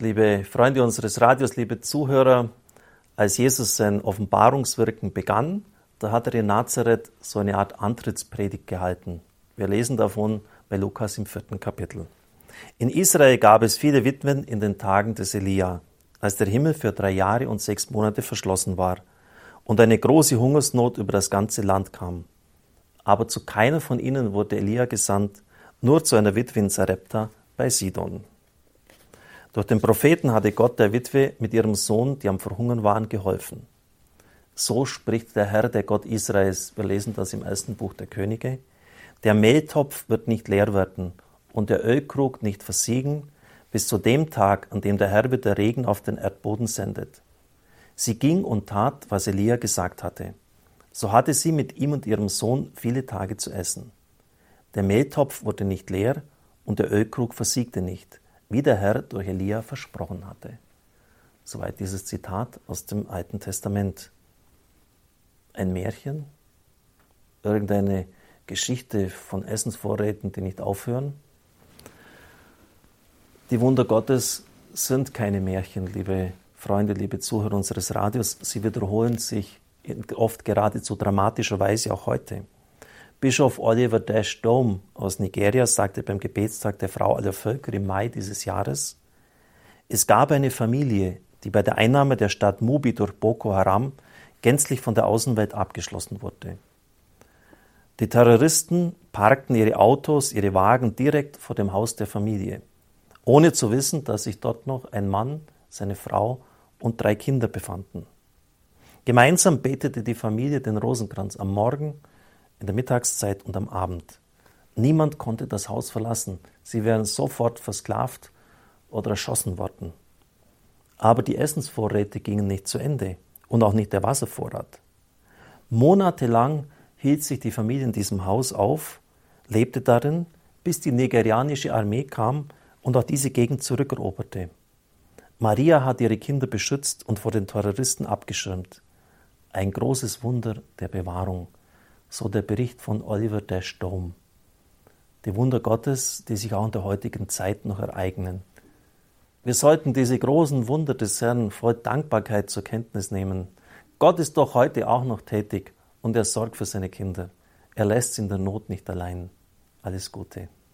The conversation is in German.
liebe Freunde unseres Radios, liebe Zuhörer, als Jesus sein Offenbarungswirken begann, da hat er in Nazareth so eine Art Antrittspredigt gehalten. Wir lesen davon bei Lukas im vierten Kapitel. In Israel gab es viele Witwen in den Tagen des Elia, als der Himmel für drei Jahre und sechs Monate verschlossen war und eine große Hungersnot über das ganze Land kam. Aber zu keiner von ihnen wurde Elia gesandt, nur zu einer Witwe in Sarepta bei Sidon. Durch den Propheten hatte Gott der Witwe mit ihrem Sohn, die am Verhungern waren, geholfen. So spricht der Herr, der Gott Israels. Wir lesen das im ersten Buch der Könige. Der Mehltopf wird nicht leer werden und der Ölkrug nicht versiegen, bis zu dem Tag, an dem der Herr wieder Regen auf den Erdboden sendet. Sie ging und tat, was Elia gesagt hatte. So hatte sie mit ihm und ihrem Sohn viele Tage zu essen. Der Mehltopf wurde nicht leer und der Ölkrug versiegte nicht, wie der Herr durch Elia versprochen hatte. Soweit dieses Zitat aus dem Alten Testament. Ein Märchen? Irgendeine Geschichte von Essensvorräten, die nicht aufhören? Die Wunder Gottes sind keine Märchen, liebe Freunde, liebe Zuhörer unseres Radios. Sie wiederholen sich oft geradezu dramatischerweise auch heute. Bischof Oliver Dash Dome aus Nigeria sagte beim Gebetstag der Frau aller Völker im Mai dieses Jahres, es gab eine Familie, die bei der Einnahme der Stadt Mubi durch Boko Haram gänzlich von der Außenwelt abgeschlossen wurde. Die Terroristen parkten ihre Autos, ihre Wagen direkt vor dem Haus der Familie ohne zu wissen, dass sich dort noch ein Mann, seine Frau und drei Kinder befanden. Gemeinsam betete die Familie den Rosenkranz am Morgen, in der Mittagszeit und am Abend. Niemand konnte das Haus verlassen. Sie wären sofort versklavt oder erschossen worden. Aber die Essensvorräte gingen nicht zu Ende und auch nicht der Wasservorrat. Monatelang hielt sich die Familie in diesem Haus auf, lebte darin, bis die nigerianische Armee kam und auch diese Gegend zurückeroberte. Maria hat ihre Kinder beschützt und vor den Terroristen abgeschirmt. Ein großes Wunder der Bewahrung, so der Bericht von Oliver Dash Dome. Die Wunder Gottes, die sich auch in der heutigen Zeit noch ereignen. Wir sollten diese großen Wunder des Herrn voll Dankbarkeit zur Kenntnis nehmen. Gott ist doch heute auch noch tätig und er sorgt für seine Kinder. Er lässt sie in der Not nicht allein. Alles Gute.